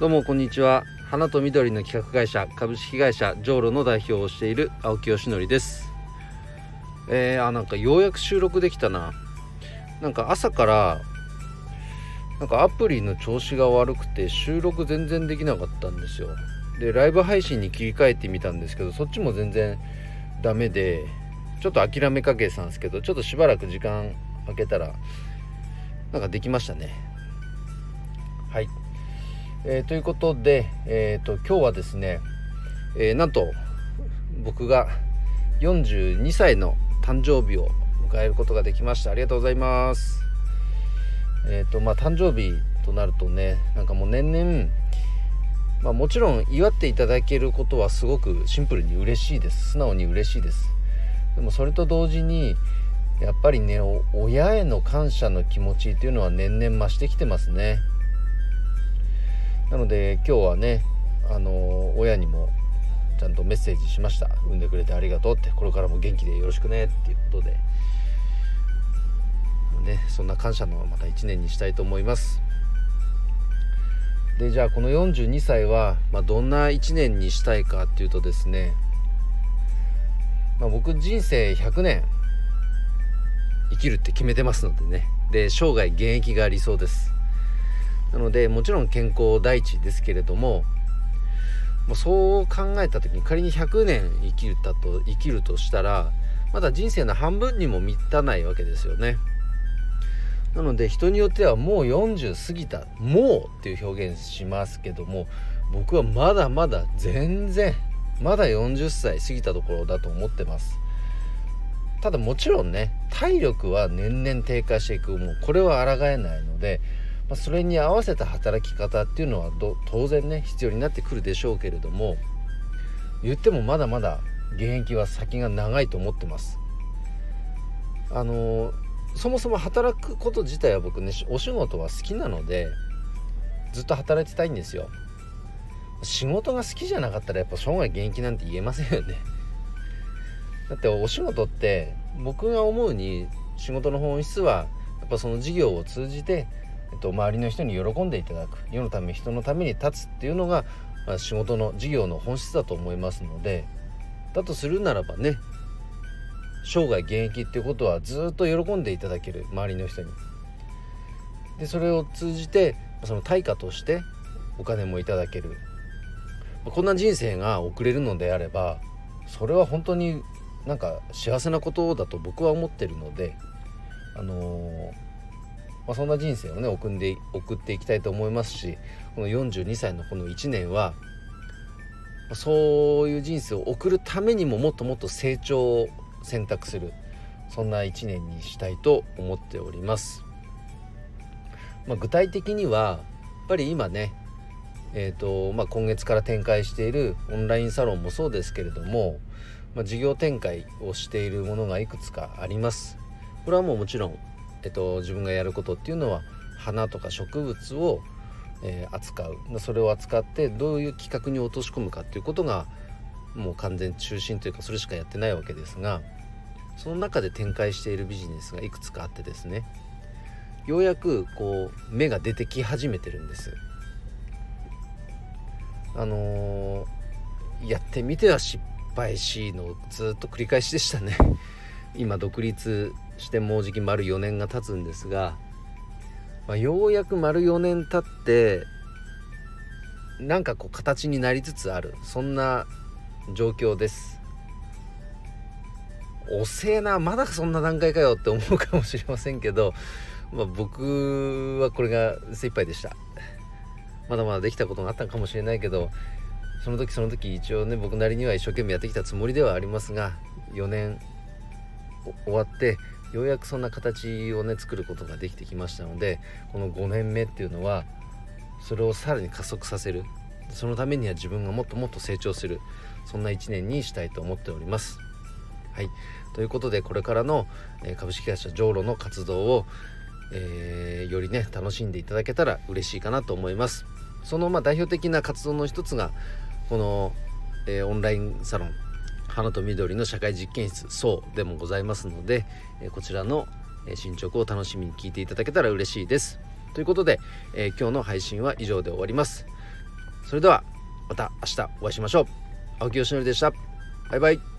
どうもこんにちは。花と緑の企画会社株式会社ジョーロの代表をしている青木よしのりです。えー、あなんかようやく収録できたな。なんか朝からなんかアプリの調子が悪くて収録全然できなかったんですよ。でライブ配信に切り替えてみたんですけどそっちも全然ダメでちょっと諦めかけてたんですけどちょっとしばらく時間空けたらなんかできましたね。はい。えー、ということで、えーと、今日はですね、えー、なんと僕が42歳の誕生日を迎えることができました。ありがとうございます。えっ、ー、とまあ誕生日となるとねなんかもう年々まあ、もちろん祝っていただけることはすごくシンプルに嬉しいです。素直に嬉しいです。でもそれと同時にやっぱりね親への感謝の気持ちっていうのは年々増してきてますね。なので今日はねあの親にもちゃんとメッセージしました。産んでくれてありがとうって。これからも元気でよろしくねっていうことで。ねそんな感謝のまた1年にしたいと思います。でじゃあこの42歳は、まあ、どんな1年にしたいかっていうとですね、まあ、僕人生100年生きるって決めてますのでね。で生涯現役が理想です。なのでもちろん健康第一ですけれどももうそう考えた時に仮に100年生きたと生きるとしたらまだ人生の半分にも満たないわけですよね。なので人によってはもう40過ぎた「もう」っていう表現しますけども僕はまだまだ全然まだ40歳過ぎたところだと思ってますただもちろんね体力は年々低下していくもうこれは抗えないのでまあ、それに合わせた働き方っていうのは当然ね必要になってくるでしょうけれども言ってもまだまだ現役は先が長いと思ってます。あのそもそも働くこと自体は僕ねお仕事は好きなのでずっと働いてたいんですよ。仕事が好きじゃなかったらやっぱ生涯現役なんて言えませんよね。だってお仕事って僕が思うに仕事の本質はやっぱその事業を通じてえっと、周りの人に喜んでいただく世のため人のために立つっていうのが、まあ、仕事の事業の本質だと思いますのでだとするならばね生涯現役っていうことはずっと喜んでいただける周りの人に。でそれを通じてその対価としてお金もいただけるこんな人生が送れるのであればそれは本当になんか幸せなことだと僕は思ってるのであのーまあ、そんな人生をね送んで送っていきたいと思いますしこの42歳のこの1年はそういう人生を送るためにももっともっと成長を選択するそんな1年にしたいと思っております。まあ、具体的にはやっぱり今ねえーとまあ、今月から展開しているオンラインサロンもそうですけれども、まあ、事業展開をしているものがいくつかあります。これはもうもちろんえっと、自分がやることっていうのは花とか植物を、えー、扱うそれを扱ってどういう企画に落とし込むかっていうことがもう完全中心というかそれしかやってないわけですがその中で展開しているビジネスがいくつかあってですねようやくこう芽が出てき始めてるんです。あのー、やってみては失敗しのずっと繰り返しでしたね。今独立してもうじき丸4年が経つんですが、まあ、ようやく丸4年経ってなんかこう形になりつつあるそんな状況です。遅えなまだそんな段階かよって思うかもしれませんけど、まあ、僕はこれが精一杯でした。まだまだできたことがあったかもしれないけどその時その時一応ね僕なりには一生懸命やってきたつもりではありますが4年終わってようやくそんな形をね作ることができてきましたのでこの5年目っていうのはそれをさらに加速させるそのためには自分がもっともっと成長するそんな1年にしたいと思っております。はいということでこれからの、株式会社ジョーロの活動を、えー、よりね楽しんでいただけたら嬉しいかなと思います。そのま代表的な活動の一つがこの、え、オンラインサロン花と緑の社会実験室そうでもございますので、えこちらの進捗を楽しみに聞いていただけたら嬉しいです。ということで、え、今日の配信は以上で終わります。それではまた明日お会いしましょう青木よしのりでしたバイバイ